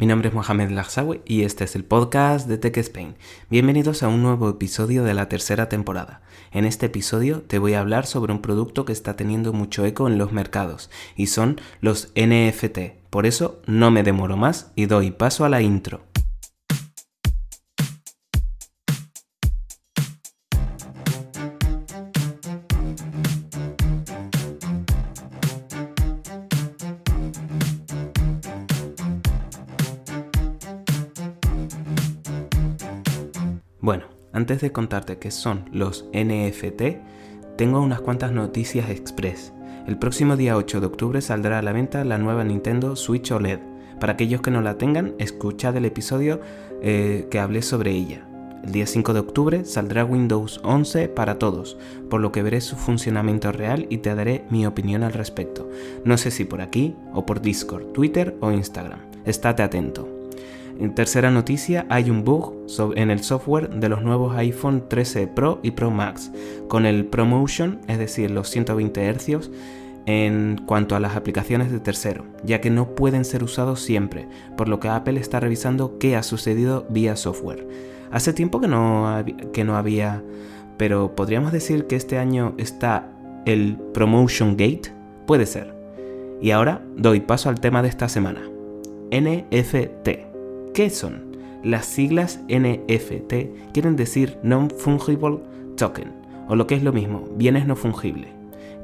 mi nombre es Mohamed Lagsawi y este es el podcast de Tech Spain. Bienvenidos a un nuevo episodio de la tercera temporada. En este episodio te voy a hablar sobre un producto que está teniendo mucho eco en los mercados y son los NFT. Por eso no me demoro más y doy paso a la intro. Bueno, antes de contarte qué son los NFT, tengo unas cuantas noticias express. El próximo día 8 de octubre saldrá a la venta la nueva Nintendo Switch OLED. Para aquellos que no la tengan, escuchad el episodio eh, que hablé sobre ella. El día 5 de octubre saldrá Windows 11 para todos, por lo que veré su funcionamiento real y te daré mi opinión al respecto. No sé si por aquí o por Discord, Twitter o Instagram. Estate atento. En tercera noticia, hay un bug en el software de los nuevos iPhone 13 Pro y Pro Max, con el ProMotion, es decir, los 120 Hz, en cuanto a las aplicaciones de tercero, ya que no pueden ser usados siempre, por lo que Apple está revisando qué ha sucedido vía software. Hace tiempo que no, que no había, pero podríamos decir que este año está el Promotion Gate, puede ser. Y ahora doy paso al tema de esta semana, NFT. ¿Qué son? Las siglas NFT quieren decir Non-Fungible Token, o lo que es lo mismo, bienes no fungibles.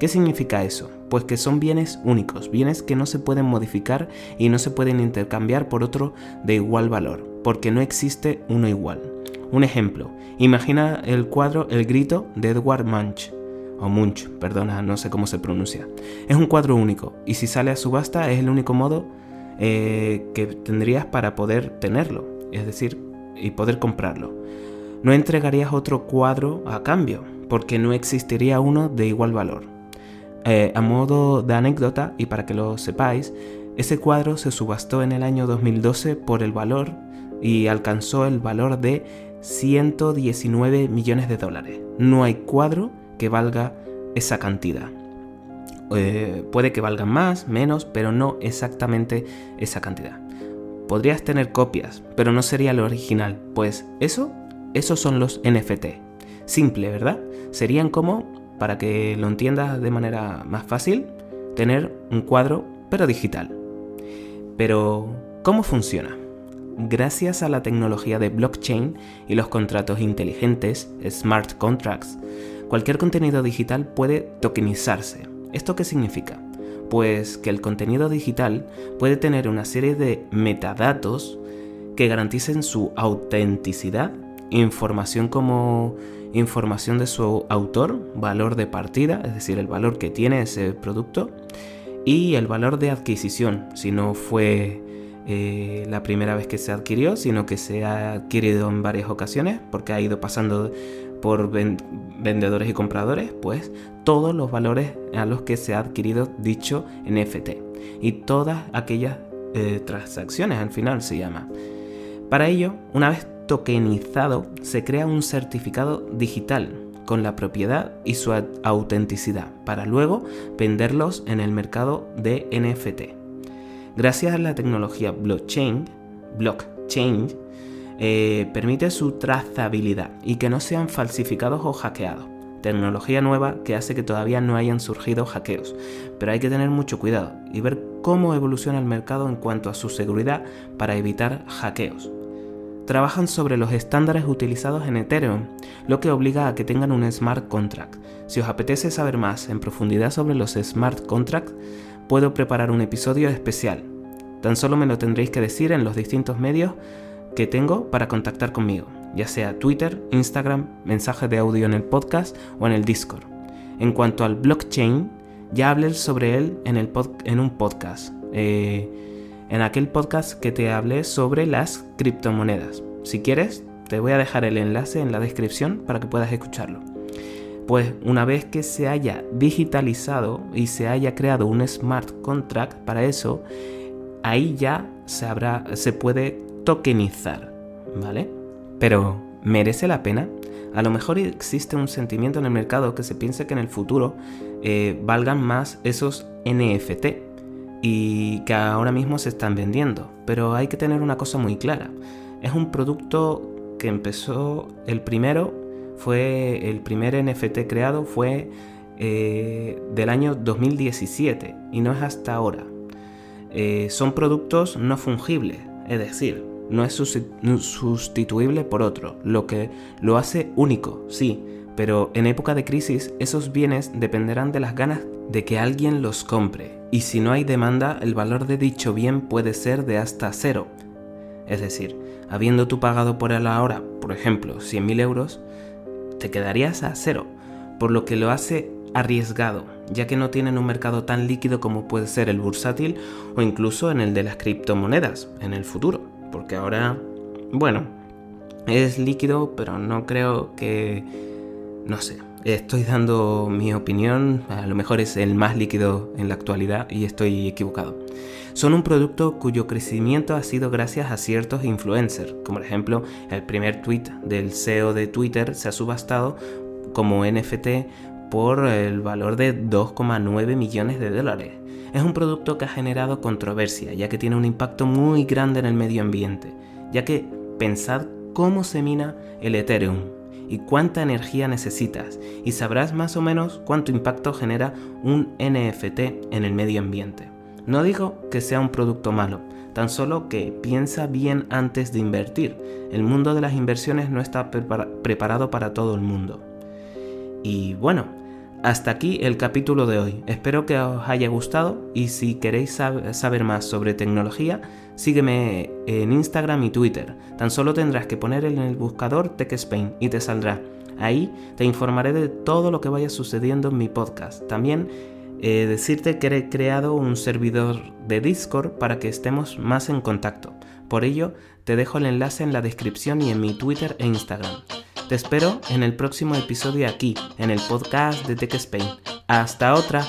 ¿Qué significa eso? Pues que son bienes únicos, bienes que no se pueden modificar y no se pueden intercambiar por otro de igual valor, porque no existe uno igual. Un ejemplo, imagina el cuadro El grito de Edward Munch, o Munch, perdona, no sé cómo se pronuncia. Es un cuadro único, y si sale a subasta es el único modo eh, que tendrías para poder tenerlo, es decir, y poder comprarlo. No entregarías otro cuadro a cambio, porque no existiría uno de igual valor. Eh, a modo de anécdota, y para que lo sepáis, ese cuadro se subastó en el año 2012 por el valor y alcanzó el valor de 119 millones de dólares. No hay cuadro que valga esa cantidad. Eh, puede que valgan más, menos, pero no exactamente esa cantidad. Podrías tener copias, pero no sería lo original, pues eso, esos son los NFT. Simple, ¿verdad? Serían como, para que lo entiendas de manera más fácil, tener un cuadro, pero digital. Pero, ¿cómo funciona? Gracias a la tecnología de blockchain y los contratos inteligentes, smart contracts, cualquier contenido digital puede tokenizarse, ¿Esto qué significa? Pues que el contenido digital puede tener una serie de metadatos que garanticen su autenticidad, información como información de su autor, valor de partida, es decir, el valor que tiene ese producto, y el valor de adquisición, si no fue eh, la primera vez que se adquirió, sino que se ha adquirido en varias ocasiones, porque ha ido pasando por vendedores y compradores, pues todos los valores a los que se ha adquirido dicho NFT y todas aquellas eh, transacciones al final se llama. Para ello, una vez tokenizado, se crea un certificado digital con la propiedad y su autenticidad para luego venderlos en el mercado de NFT. Gracias a la tecnología blockchain, blockchain eh, permite su trazabilidad y que no sean falsificados o hackeados. Tecnología nueva que hace que todavía no hayan surgido hackeos, pero hay que tener mucho cuidado y ver cómo evoluciona el mercado en cuanto a su seguridad para evitar hackeos. Trabajan sobre los estándares utilizados en Ethereum, lo que obliga a que tengan un smart contract. Si os apetece saber más en profundidad sobre los smart contracts, puedo preparar un episodio especial. Tan solo me lo tendréis que decir en los distintos medios que tengo para contactar conmigo, ya sea Twitter, Instagram, mensaje de audio en el podcast o en el Discord. En cuanto al blockchain, ya hablé sobre él en, el en un podcast, eh, en aquel podcast que te hablé sobre las criptomonedas. Si quieres, te voy a dejar el enlace en la descripción para que puedas escucharlo. Pues una vez que se haya digitalizado y se haya creado un smart contract para eso, ahí ya se, puede tokenizar, ¿vale? Pero, ¿merece la pena? A lo mejor existe un sentimiento en el mercado que se piensa que en el futuro eh, valgan más esos NFT. y que ahora mismo se están vendiendo. Pero hay que tener una cosa muy clara. Es un producto que empezó el primero, fue el primer NFT creado fue eh, del año 2017 y no es hasta ahora. Eh, son productos no fungibles, es decir, no es sustituible por otro, lo que lo hace único, sí, pero en época de crisis esos bienes dependerán de las ganas de que alguien los compre, y si no hay demanda, el valor de dicho bien puede ser de hasta cero. Es decir, habiendo tú pagado por él ahora, por ejemplo, 100.000 euros, te quedarías a cero, por lo que lo hace arriesgado, ya que no tienen un mercado tan líquido como puede ser el bursátil o incluso en el de las criptomonedas en el futuro, porque ahora, bueno, es líquido, pero no creo que, no sé, estoy dando mi opinión, a lo mejor es el más líquido en la actualidad y estoy equivocado. Son un producto cuyo crecimiento ha sido gracias a ciertos influencers, como por ejemplo el primer tweet del CEO de Twitter se ha subastado como NFT por el valor de 2,9 millones de dólares. Es un producto que ha generado controversia, ya que tiene un impacto muy grande en el medio ambiente, ya que pensad cómo se mina el Ethereum y cuánta energía necesitas, y sabrás más o menos cuánto impacto genera un NFT en el medio ambiente. No digo que sea un producto malo, tan solo que piensa bien antes de invertir. El mundo de las inversiones no está preparado para todo el mundo. Y bueno, hasta aquí el capítulo de hoy. Espero que os haya gustado y si queréis saber más sobre tecnología, sígueme en Instagram y Twitter. Tan solo tendrás que poner en el buscador TechSpain y te saldrá. Ahí te informaré de todo lo que vaya sucediendo en mi podcast. También eh, decirte que he creado un servidor de Discord para que estemos más en contacto. Por ello, te dejo el enlace en la descripción y en mi Twitter e Instagram. Te espero en el próximo episodio aquí, en el podcast de Tech Spain. Hasta otra.